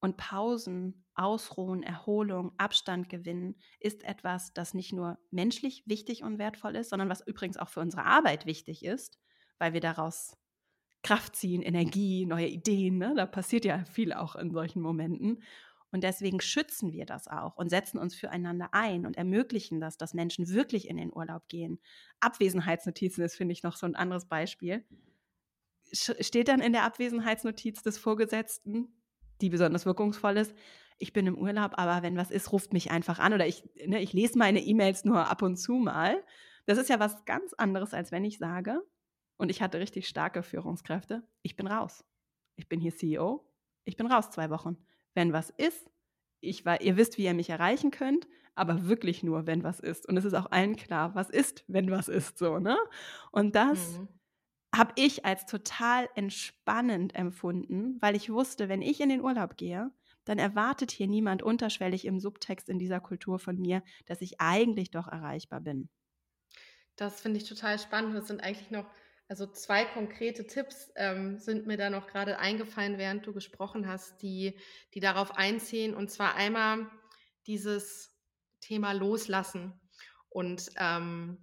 und Pausen, Ausruhen, Erholung, Abstand gewinnen ist etwas, das nicht nur menschlich wichtig und wertvoll ist, sondern was übrigens auch für unsere Arbeit wichtig ist, weil wir daraus Kraft ziehen, Energie, neue Ideen. Ne? Da passiert ja viel auch in solchen Momenten. Und deswegen schützen wir das auch und setzen uns füreinander ein und ermöglichen das, dass Menschen wirklich in den Urlaub gehen. Abwesenheitsnotizen ist, finde ich, noch so ein anderes Beispiel. Steht dann in der Abwesenheitsnotiz des Vorgesetzten, die besonders wirkungsvoll ist, ich bin im Urlaub, aber wenn was ist, ruft mich einfach an oder ich, ne, ich lese meine E-Mails nur ab und zu mal. Das ist ja was ganz anderes, als wenn ich sage, und ich hatte richtig starke Führungskräfte, ich bin raus. Ich bin hier CEO, ich bin raus zwei Wochen. Wenn was ist, ich war, ihr wisst, wie ihr mich erreichen könnt, aber wirklich nur, wenn was ist. Und es ist auch allen klar, was ist, wenn was ist, so, ne? Und das mhm. habe ich als total entspannend empfunden, weil ich wusste, wenn ich in den Urlaub gehe, dann erwartet hier niemand unterschwellig im Subtext in dieser Kultur von mir, dass ich eigentlich doch erreichbar bin. Das finde ich total spannend. Das sind eigentlich noch, also zwei konkrete Tipps ähm, sind mir da noch gerade eingefallen, während du gesprochen hast, die, die darauf einziehen. Und zwar einmal dieses Thema Loslassen und ähm,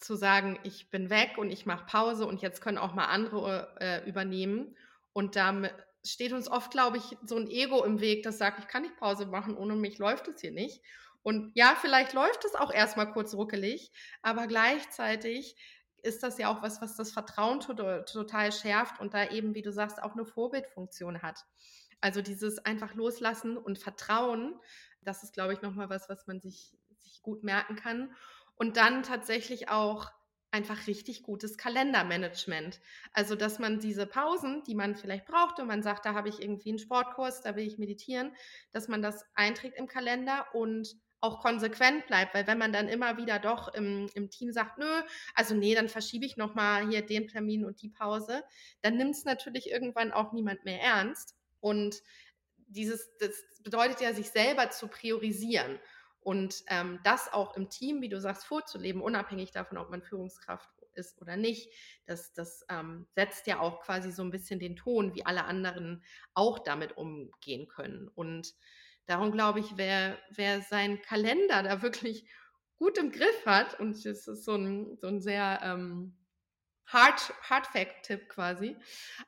zu sagen, ich bin weg und ich mache Pause und jetzt können auch mal andere äh, übernehmen. Und damit steht uns oft, glaube ich, so ein Ego im Weg, das sagt, ich kann nicht Pause machen, ohne mich läuft es hier nicht. Und ja, vielleicht läuft es auch erstmal kurz ruckelig, aber gleichzeitig ist das ja auch was, was das Vertrauen total schärft und da eben, wie du sagst, auch eine Vorbildfunktion hat. Also dieses einfach loslassen und Vertrauen, das ist, glaube ich, nochmal was, was man sich, sich gut merken kann. Und dann tatsächlich auch einfach richtig gutes Kalendermanagement. Also, dass man diese Pausen, die man vielleicht braucht und man sagt, da habe ich irgendwie einen Sportkurs, da will ich meditieren, dass man das einträgt im Kalender und auch konsequent bleibt, weil wenn man dann immer wieder doch im, im Team sagt, nö, also nee, dann verschiebe ich nochmal hier den Termin und die Pause, dann nimmt es natürlich irgendwann auch niemand mehr ernst. Und dieses, das bedeutet ja, sich selber zu priorisieren und ähm, das auch im Team, wie du sagst, vorzuleben, unabhängig davon, ob man Führungskraft ist oder nicht, das, das ähm, setzt ja auch quasi so ein bisschen den Ton, wie alle anderen auch damit umgehen können. Und darum glaube ich, wer, wer seinen Kalender da wirklich gut im Griff hat, und das ist so ein, so ein sehr ähm, Hard, Hard Fact-Tipp quasi,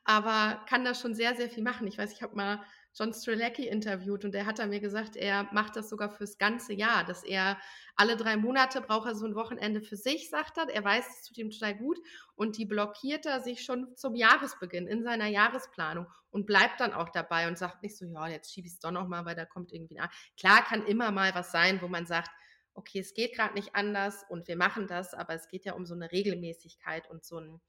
aber kann da schon sehr, sehr viel machen. Ich weiß, ich habe mal John Strelecki interviewt und der hat da mir gesagt, er macht das sogar fürs ganze Jahr, dass er alle drei Monate braucht er so ein Wochenende für sich, sagt er. Er weiß, es tut ihm total gut und die blockiert er sich schon zum Jahresbeginn in seiner Jahresplanung und bleibt dann auch dabei und sagt nicht so, ja, jetzt schiebe ich es doch nochmal, weil da kommt irgendwie ein. Klar kann immer mal was sein, wo man sagt, okay, es geht gerade nicht anders und wir machen das, aber es geht ja um so eine Regelmäßigkeit und so ein,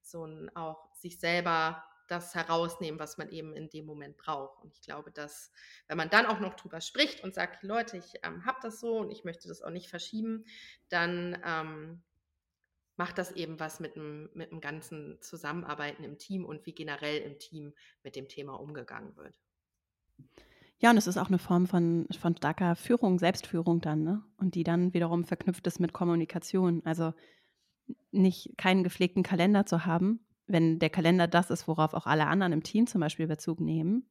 so ein auch sich selber das herausnehmen, was man eben in dem Moment braucht. Und ich glaube, dass, wenn man dann auch noch drüber spricht und sagt, Leute, ich ähm, habe das so und ich möchte das auch nicht verschieben, dann ähm, macht das eben was mit dem, mit dem ganzen Zusammenarbeiten im Team und wie generell im Team mit dem Thema umgegangen wird. Ja, und es ist auch eine Form von, von starker Führung, Selbstführung dann, ne? Und die dann wiederum verknüpft ist mit Kommunikation. Also nicht keinen gepflegten Kalender zu haben, wenn der Kalender das ist, worauf auch alle anderen im Team zum Beispiel Bezug nehmen,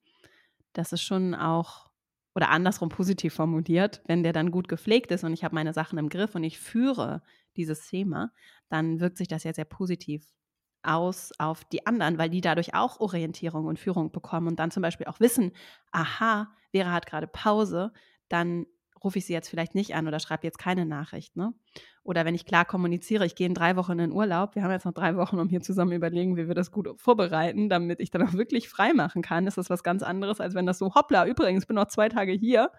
das ist schon auch, oder andersrum positiv formuliert, wenn der dann gut gepflegt ist und ich habe meine Sachen im Griff und ich führe dieses Thema, dann wirkt sich das ja sehr positiv aus auf die anderen, weil die dadurch auch Orientierung und Führung bekommen und dann zum Beispiel auch wissen, aha, Vera hat gerade Pause, dann rufe ich sie jetzt vielleicht nicht an oder schreibe jetzt keine Nachricht. Ne? Oder wenn ich klar kommuniziere, ich gehe in drei Wochen in den Urlaub, wir haben jetzt noch drei Wochen, um hier zusammen überlegen, wie wir das gut vorbereiten, damit ich dann auch wirklich frei machen kann, ist das was ganz anderes, als wenn das so, hoppla, übrigens, bin noch zwei Tage hier,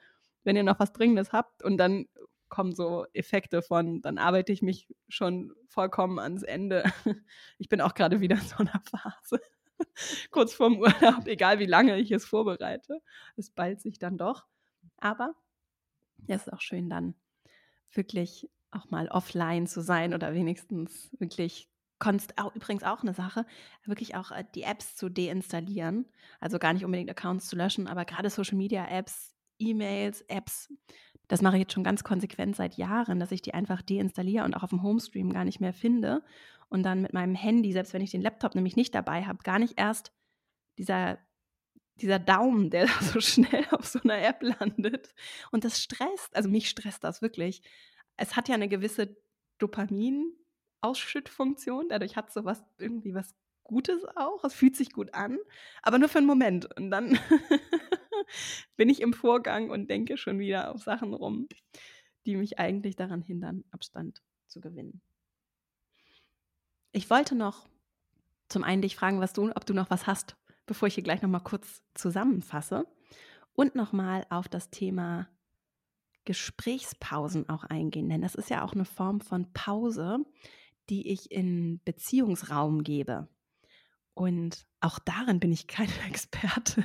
wenn ihr noch was Dringendes habt und dann kommen so Effekte von, dann arbeite ich mich schon vollkommen ans Ende. Ich bin auch gerade wieder in so einer Phase. Kurz vorm Urlaub, egal wie lange ich es vorbereite. Es ballt sich dann doch. Aber es ist auch schön, dann wirklich auch mal offline zu sein oder wenigstens wirklich konst auch, übrigens auch eine Sache, wirklich auch äh, die Apps zu deinstallieren. Also gar nicht unbedingt Accounts zu löschen, aber gerade Social Media Apps, E-Mails, Apps, das mache ich jetzt schon ganz konsequent seit Jahren, dass ich die einfach deinstalliere und auch auf dem Homestream gar nicht mehr finde. Und dann mit meinem Handy, selbst wenn ich den Laptop nämlich nicht dabei habe, gar nicht erst dieser dieser Daumen, der da so schnell auf so einer App landet. Und das stresst, also mich stresst das wirklich. Es hat ja eine gewisse Dopamin-Ausschüttfunktion, dadurch hat so was irgendwie was Gutes auch. Es fühlt sich gut an, aber nur für einen Moment. Und dann bin ich im Vorgang und denke schon wieder auf Sachen rum, die mich eigentlich daran hindern, Abstand zu gewinnen. Ich wollte noch zum einen dich fragen, was du, ob du noch was hast bevor ich hier gleich nochmal kurz zusammenfasse und nochmal auf das Thema Gesprächspausen auch eingehen, denn das ist ja auch eine Form von Pause, die ich in Beziehungsraum gebe. Und auch darin bin ich keine Expertin.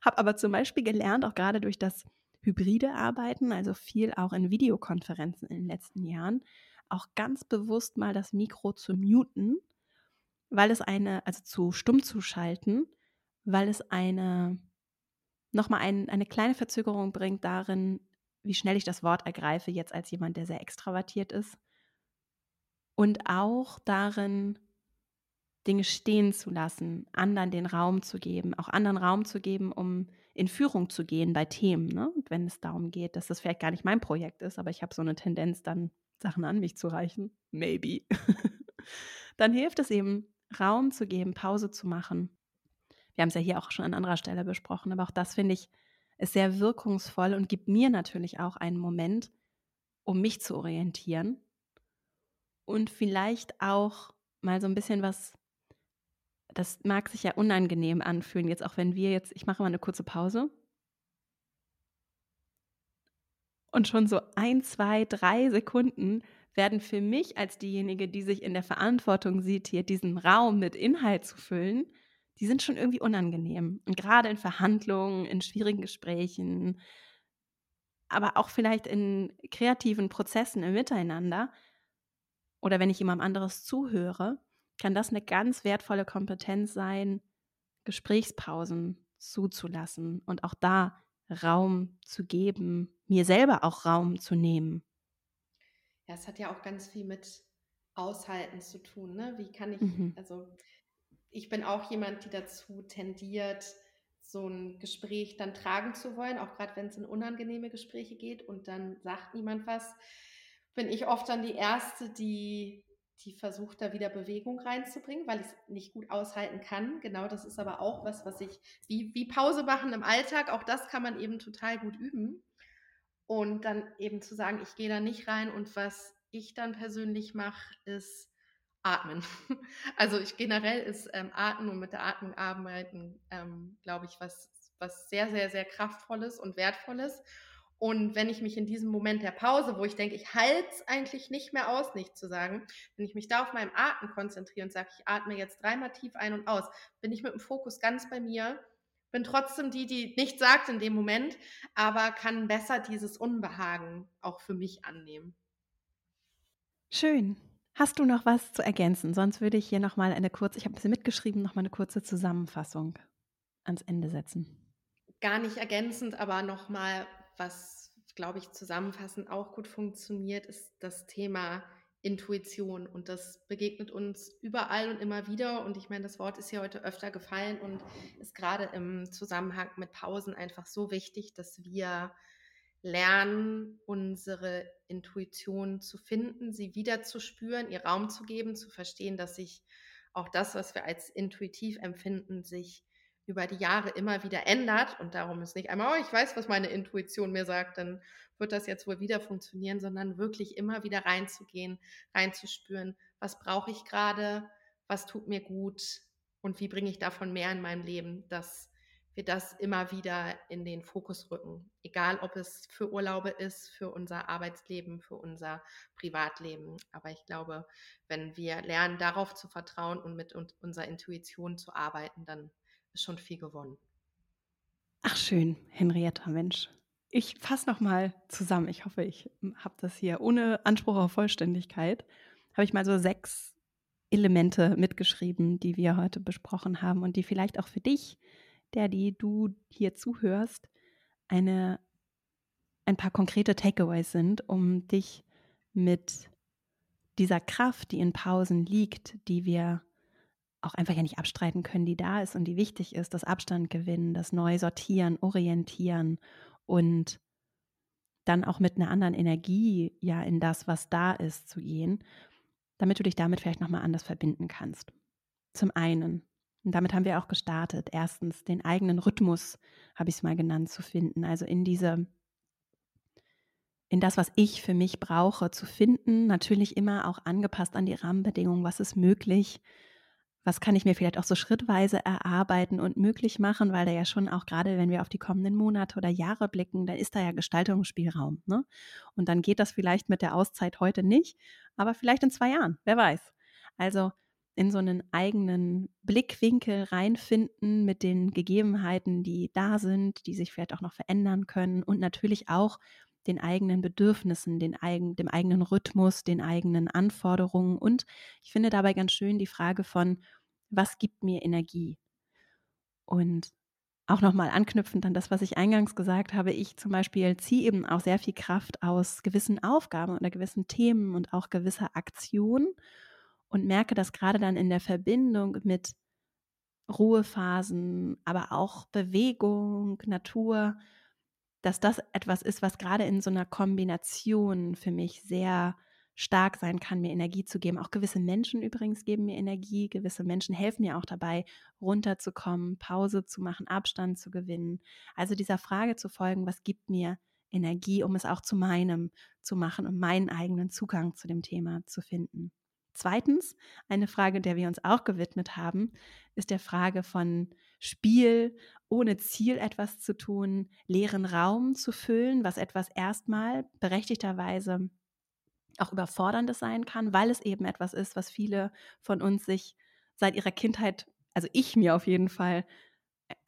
habe aber zum Beispiel gelernt, auch gerade durch das hybride Arbeiten, also viel auch in Videokonferenzen in den letzten Jahren, auch ganz bewusst mal das Mikro zu muten, weil es eine, also zu stumm zu schalten, weil es eine, nochmal ein, eine kleine Verzögerung bringt darin, wie schnell ich das Wort ergreife, jetzt als jemand, der sehr extravertiert ist. Und auch darin, Dinge stehen zu lassen, anderen den Raum zu geben, auch anderen Raum zu geben, um in Führung zu gehen bei Themen, ne? wenn es darum geht, dass das vielleicht gar nicht mein Projekt ist, aber ich habe so eine Tendenz, dann Sachen an mich zu reichen. Maybe. dann hilft es eben, Raum zu geben, Pause zu machen. Wir haben es ja hier auch schon an anderer Stelle besprochen, aber auch das finde ich ist sehr wirkungsvoll und gibt mir natürlich auch einen Moment, um mich zu orientieren und vielleicht auch mal so ein bisschen was das mag sich ja unangenehm anfühlen, jetzt auch wenn wir jetzt, ich mache mal eine kurze Pause. Und schon so ein, zwei, drei Sekunden werden für mich als diejenige, die sich in der Verantwortung sieht, hier diesen Raum mit Inhalt zu füllen, die sind schon irgendwie unangenehm. Und gerade in Verhandlungen, in schwierigen Gesprächen, aber auch vielleicht in kreativen Prozessen im Miteinander oder wenn ich jemandem anderes zuhöre, kann das eine ganz wertvolle Kompetenz sein, Gesprächspausen zuzulassen und auch da Raum zu geben, mir selber auch Raum zu nehmen. Ja, es hat ja auch ganz viel mit Aushalten zu tun. Ne? Wie kann ich, mhm. also ich bin auch jemand, die dazu tendiert, so ein Gespräch dann tragen zu wollen, auch gerade wenn es in unangenehme Gespräche geht und dann sagt niemand was, bin ich oft dann die Erste, die die versucht, da wieder Bewegung reinzubringen, weil ich es nicht gut aushalten kann. Genau, das ist aber auch was, was ich, wie, wie Pause machen im Alltag, auch das kann man eben total gut üben. Und dann eben zu sagen, ich gehe da nicht rein und was ich dann persönlich mache, ist atmen. Also ich generell ist ähm, Atmen und mit der Atmung arbeiten, ähm, glaube ich, was, was sehr, sehr, sehr kraftvolles und wertvolles. Und wenn ich mich in diesem Moment der Pause, wo ich denke, ich halte es eigentlich nicht mehr aus, nichts zu sagen, wenn ich mich da auf meinen Atem konzentriere und sage, ich atme jetzt dreimal tief ein und aus, bin ich mit dem Fokus ganz bei mir, bin trotzdem die, die nichts sagt in dem Moment, aber kann besser dieses Unbehagen auch für mich annehmen. Schön. Hast du noch was zu ergänzen? Sonst würde ich hier nochmal eine kurze, ich habe ein bisschen mitgeschrieben, nochmal eine kurze Zusammenfassung ans Ende setzen. Gar nicht ergänzend, aber nochmal was, glaube ich, zusammenfassend auch gut funktioniert, ist das Thema Intuition. Und das begegnet uns überall und immer wieder. Und ich meine, das Wort ist ja heute öfter gefallen und ist gerade im Zusammenhang mit Pausen einfach so wichtig, dass wir lernen, unsere Intuition zu finden, sie wieder zu spüren, ihr Raum zu geben, zu verstehen, dass sich auch das, was wir als intuitiv empfinden, sich über die Jahre immer wieder ändert. Und darum ist nicht einmal, oh, ich weiß, was meine Intuition mir sagt, dann wird das jetzt wohl wieder funktionieren, sondern wirklich immer wieder reinzugehen, reinzuspüren, was brauche ich gerade, was tut mir gut und wie bringe ich davon mehr in meinem Leben, dass wir das immer wieder in den Fokus rücken, egal ob es für Urlaube ist, für unser Arbeitsleben, für unser Privatleben. Aber ich glaube, wenn wir lernen, darauf zu vertrauen und mit unserer Intuition zu arbeiten, dann ist schon viel gewonnen. Ach schön, Henrietta, Mensch. Ich fasse nochmal zusammen. Ich hoffe, ich habe das hier ohne Anspruch auf Vollständigkeit. Habe ich mal so sechs Elemente mitgeschrieben, die wir heute besprochen haben und die vielleicht auch für dich, der die du hier zuhörst, eine, ein paar konkrete Takeaways sind, um dich mit dieser Kraft, die in Pausen liegt, die wir auch einfach ja nicht abstreiten können, die da ist und die wichtig ist, das Abstand gewinnen, das neu sortieren, orientieren und dann auch mit einer anderen Energie ja in das, was da ist, zu gehen, damit du dich damit vielleicht nochmal anders verbinden kannst. Zum einen, und damit haben wir auch gestartet, erstens den eigenen Rhythmus, habe ich es mal genannt, zu finden, also in diese in das, was ich für mich brauche, zu finden, natürlich immer auch angepasst an die Rahmenbedingungen, was ist möglich, was kann ich mir vielleicht auch so schrittweise erarbeiten und möglich machen, weil da ja schon auch gerade, wenn wir auf die kommenden Monate oder Jahre blicken, da ist da ja Gestaltungsspielraum. Ne? Und dann geht das vielleicht mit der Auszeit heute nicht, aber vielleicht in zwei Jahren, wer weiß. Also in so einen eigenen Blickwinkel reinfinden mit den Gegebenheiten, die da sind, die sich vielleicht auch noch verändern können und natürlich auch den eigenen Bedürfnissen, den eigen, dem eigenen Rhythmus, den eigenen Anforderungen. Und ich finde dabei ganz schön die Frage von, was gibt mir Energie? Und auch nochmal anknüpfend an das, was ich eingangs gesagt habe, ich zum Beispiel ziehe eben auch sehr viel Kraft aus gewissen Aufgaben oder gewissen Themen und auch gewisser Aktionen und merke das gerade dann in der Verbindung mit Ruhephasen, aber auch Bewegung, Natur, dass das etwas ist, was gerade in so einer Kombination für mich sehr stark sein kann, mir Energie zu geben. Auch gewisse Menschen übrigens geben mir Energie. Gewisse Menschen helfen mir auch dabei, runterzukommen, Pause zu machen, Abstand zu gewinnen. Also dieser Frage zu folgen, was gibt mir Energie, um es auch zu meinem zu machen und meinen eigenen Zugang zu dem Thema zu finden. Zweitens, eine Frage, der wir uns auch gewidmet haben, ist der Frage von Spiel, ohne Ziel etwas zu tun, leeren Raum zu füllen, was etwas erstmal berechtigterweise auch überforderndes sein kann, weil es eben etwas ist, was viele von uns sich seit ihrer Kindheit, also ich mir auf jeden Fall,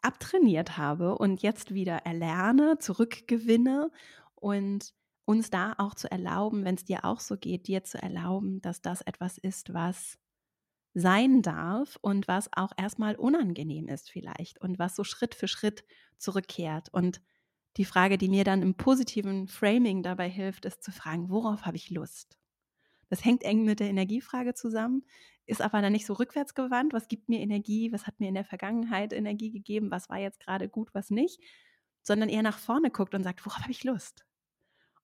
abtrainiert habe und jetzt wieder erlerne, zurückgewinne und uns da auch zu erlauben, wenn es dir auch so geht, dir zu erlauben, dass das etwas ist, was sein darf und was auch erstmal unangenehm ist vielleicht und was so Schritt für Schritt zurückkehrt. Und die Frage, die mir dann im positiven Framing dabei hilft, ist zu fragen, worauf habe ich Lust? Das hängt eng mit der Energiefrage zusammen, ist aber dann nicht so rückwärtsgewandt, was gibt mir Energie, was hat mir in der Vergangenheit Energie gegeben, was war jetzt gerade gut, was nicht, sondern eher nach vorne guckt und sagt, worauf habe ich Lust?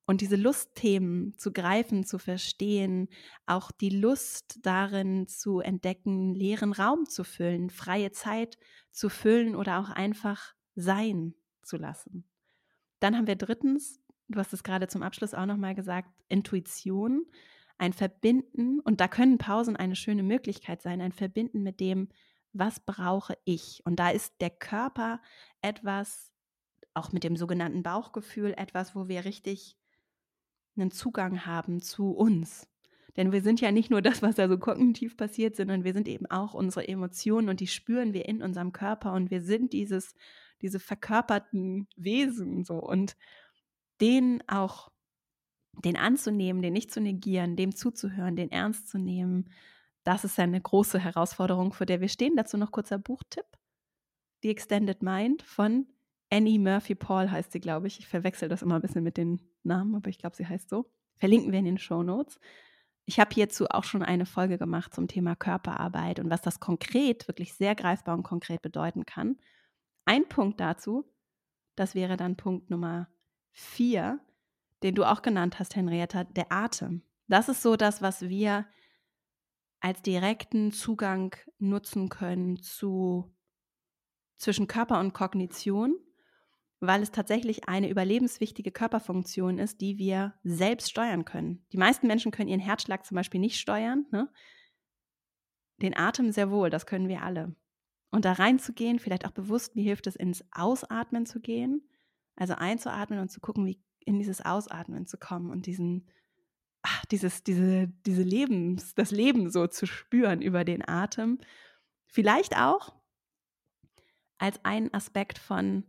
Und diese Lustthemen zu greifen, zu verstehen, auch die Lust darin zu entdecken, leeren Raum zu füllen, freie Zeit zu füllen oder auch einfach sein zu lassen. Dann haben wir drittens, du hast es gerade zum Abschluss auch nochmal gesagt, Intuition, ein Verbinden, und da können Pausen eine schöne Möglichkeit sein, ein Verbinden mit dem, was brauche ich. Und da ist der Körper etwas, auch mit dem sogenannten Bauchgefühl, etwas, wo wir richtig einen Zugang haben zu uns. Denn wir sind ja nicht nur das, was da so kognitiv passiert, sondern wir sind eben auch unsere Emotionen und die spüren wir in unserem Körper und wir sind dieses, diese verkörperten Wesen so und den auch, den anzunehmen, den nicht zu negieren, dem zuzuhören, den ernst zu nehmen, das ist eine große Herausforderung, vor der wir stehen. Dazu noch kurzer Buchtipp. The Extended Mind von Annie Murphy Paul heißt sie, glaube ich. Ich verwechsel das immer ein bisschen mit den Namen, aber ich glaube, sie heißt so. Verlinken wir in den Show Notes. Ich habe hierzu auch schon eine Folge gemacht zum Thema Körperarbeit und was das konkret, wirklich sehr greifbar und konkret bedeuten kann. Ein Punkt dazu, das wäre dann Punkt Nummer vier, den du auch genannt hast, Henrietta, der Atem. Das ist so das, was wir als direkten Zugang nutzen können zu zwischen Körper und Kognition weil es tatsächlich eine überlebenswichtige Körperfunktion ist, die wir selbst steuern können. Die meisten Menschen können ihren Herzschlag zum Beispiel nicht steuern. Ne? Den Atem sehr wohl, das können wir alle. Und da reinzugehen, vielleicht auch bewusst, wie hilft es, ins Ausatmen zu gehen, also einzuatmen und zu gucken, wie in dieses Ausatmen zu kommen und diesen, ach, dieses, diese, diese Lebens, das Leben so zu spüren über den Atem. Vielleicht auch als einen Aspekt von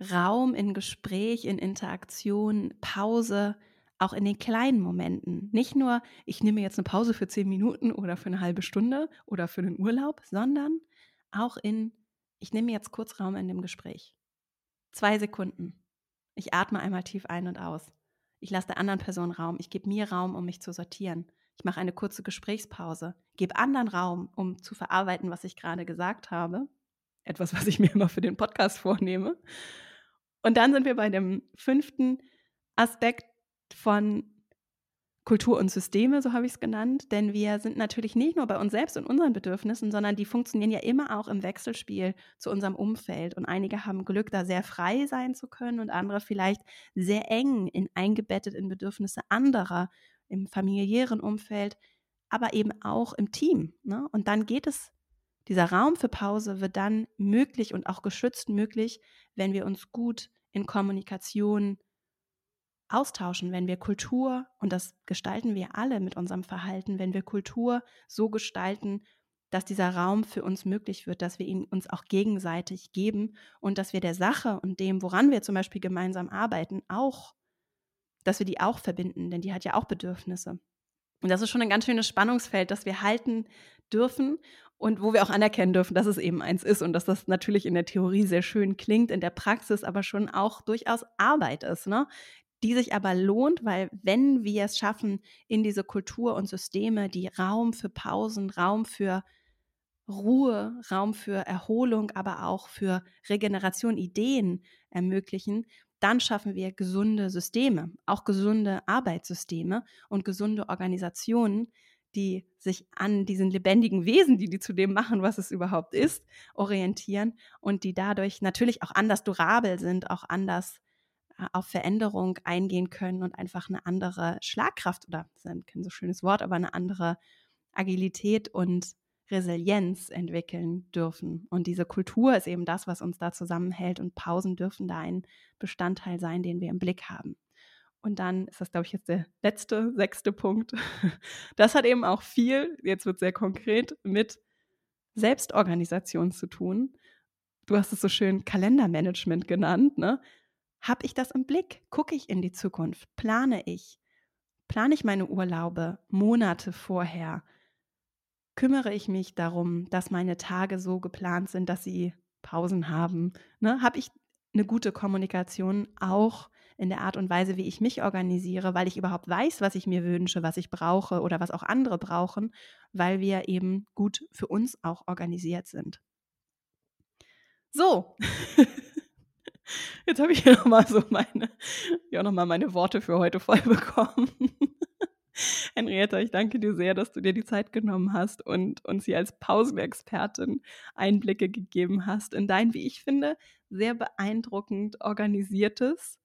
Raum in Gespräch, in Interaktion, Pause, auch in den kleinen Momenten. Nicht nur, ich nehme jetzt eine Pause für zehn Minuten oder für eine halbe Stunde oder für einen Urlaub, sondern auch in, ich nehme jetzt kurz Raum in dem Gespräch. Zwei Sekunden. Ich atme einmal tief ein und aus. Ich lasse der anderen Person Raum. Ich gebe mir Raum, um mich zu sortieren. Ich mache eine kurze Gesprächspause. Gebe anderen Raum, um zu verarbeiten, was ich gerade gesagt habe. Etwas, was ich mir immer für den Podcast vornehme. Und dann sind wir bei dem fünften Aspekt von Kultur und Systeme, so habe ich es genannt, denn wir sind natürlich nicht nur bei uns selbst und unseren Bedürfnissen, sondern die funktionieren ja immer auch im Wechselspiel zu unserem Umfeld. Und einige haben Glück, da sehr frei sein zu können und andere vielleicht sehr eng in, eingebettet in Bedürfnisse anderer im familiären Umfeld, aber eben auch im Team. Ne? Und dann geht es dieser Raum für Pause wird dann möglich und auch geschützt möglich, wenn wir uns gut in Kommunikation austauschen, wenn wir Kultur, und das gestalten wir alle mit unserem Verhalten, wenn wir Kultur so gestalten, dass dieser Raum für uns möglich wird, dass wir ihn uns auch gegenseitig geben und dass wir der Sache und dem, woran wir zum Beispiel gemeinsam arbeiten, auch, dass wir die auch verbinden, denn die hat ja auch Bedürfnisse. Und das ist schon ein ganz schönes Spannungsfeld, das wir halten dürfen und wo wir auch anerkennen dürfen, dass es eben eins ist und dass das natürlich in der Theorie sehr schön klingt, in der Praxis aber schon auch durchaus Arbeit ist, ne? die sich aber lohnt, weil wenn wir es schaffen, in diese Kultur und Systeme, die Raum für Pausen, Raum für Ruhe, Raum für Erholung, aber auch für Regeneration, Ideen ermöglichen, dann schaffen wir gesunde Systeme, auch gesunde Arbeitssysteme und gesunde Organisationen, die sich an diesen lebendigen Wesen, die die zu dem machen, was es überhaupt ist, orientieren und die dadurch natürlich auch anders durabel sind, auch anders äh, auf Veränderung eingehen können und einfach eine andere Schlagkraft oder kein so schönes Wort, aber eine andere Agilität und Resilienz entwickeln dürfen. Und diese Kultur ist eben das, was uns da zusammenhält und Pausen dürfen da ein Bestandteil sein, den wir im Blick haben. Und dann ist das, glaube ich, jetzt der letzte, sechste Punkt. Das hat eben auch viel, jetzt wird sehr konkret, mit Selbstorganisation zu tun. Du hast es so schön Kalendermanagement genannt. Ne? Habe ich das im Blick? Gucke ich in die Zukunft? Plane ich? Plane ich meine Urlaube Monate vorher? Kümmere ich mich darum, dass meine Tage so geplant sind, dass sie Pausen haben? Ne? Habe ich eine gute Kommunikation auch in der Art und Weise, wie ich mich organisiere, weil ich überhaupt weiß, was ich mir wünsche, was ich brauche oder was auch andere brauchen, weil wir eben gut für uns auch organisiert sind. So, jetzt habe ich hier nochmal so meine, ja nochmal meine Worte für heute voll bekommen. Henrietta, ich danke dir sehr, dass du dir die Zeit genommen hast und uns hier als Pausenexpertin Einblicke gegeben hast in dein, wie ich finde, sehr beeindruckend organisiertes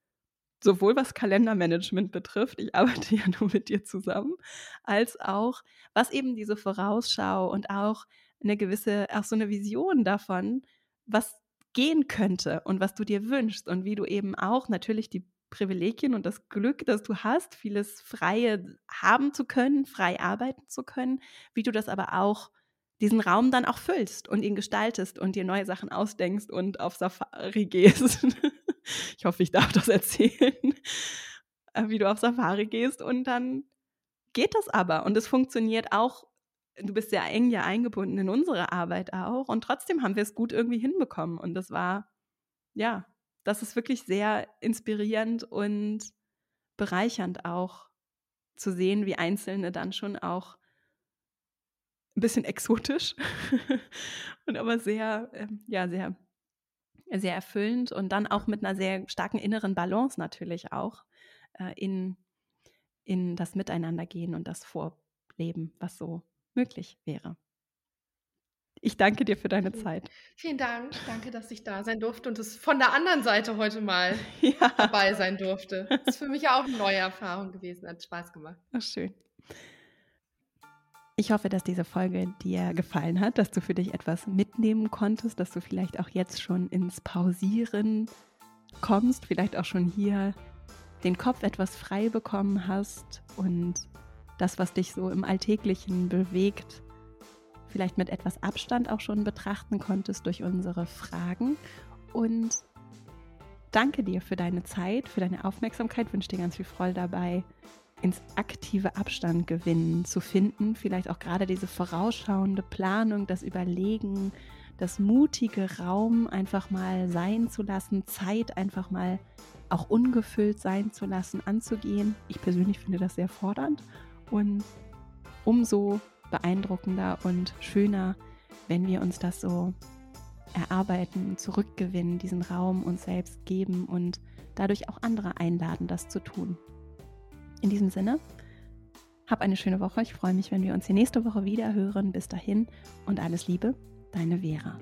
sowohl was Kalendermanagement betrifft, ich arbeite ja nur mit dir zusammen, als auch was eben diese Vorausschau und auch eine gewisse, auch so eine Vision davon, was gehen könnte und was du dir wünschst und wie du eben auch natürlich die Privilegien und das Glück, das du hast, vieles Freie haben zu können, frei arbeiten zu können, wie du das aber auch diesen Raum dann auch füllst und ihn gestaltest und dir neue Sachen ausdenkst und auf Safari gehst. ich hoffe, ich darf das erzählen, äh, wie du auf Safari gehst und dann geht das aber und es funktioniert auch. Du bist sehr eng ja eingebunden in unsere Arbeit auch und trotzdem haben wir es gut irgendwie hinbekommen und das war, ja, das ist wirklich sehr inspirierend und bereichernd auch zu sehen, wie Einzelne dann schon auch ein bisschen exotisch und aber sehr, ähm, ja, sehr sehr erfüllend und dann auch mit einer sehr starken inneren Balance natürlich auch äh, in, in das Miteinandergehen und das Vorleben, was so möglich wäre. Ich danke dir für deine Zeit. Vielen Dank. Danke, dass ich da sein durfte und es von der anderen Seite heute mal ja. dabei sein durfte. Das ist für mich auch eine neue Erfahrung gewesen. Hat Spaß gemacht. Ach, schön. Ich hoffe, dass diese Folge dir gefallen hat, dass du für dich etwas mitnehmen konntest, dass du vielleicht auch jetzt schon ins Pausieren kommst, vielleicht auch schon hier den Kopf etwas frei bekommen hast und das, was dich so im Alltäglichen bewegt, vielleicht mit etwas Abstand auch schon betrachten konntest durch unsere Fragen. Und danke dir für deine Zeit, für deine Aufmerksamkeit, wünsche dir ganz viel Freude dabei, ins aktive Abstand gewinnen zu finden. Vielleicht auch gerade diese vorausschauende Planung, das Überlegen, das mutige Raum einfach mal sein zu lassen, Zeit einfach mal auch ungefüllt sein zu lassen, anzugehen. Ich persönlich finde das sehr fordernd und umso beeindruckender und schöner, wenn wir uns das so erarbeiten, zurückgewinnen, diesen Raum uns selbst geben und dadurch auch andere einladen, das zu tun. In diesem Sinne, hab eine schöne Woche. Ich freue mich, wenn wir uns hier nächste Woche wieder hören. Bis dahin und alles Liebe, deine Vera.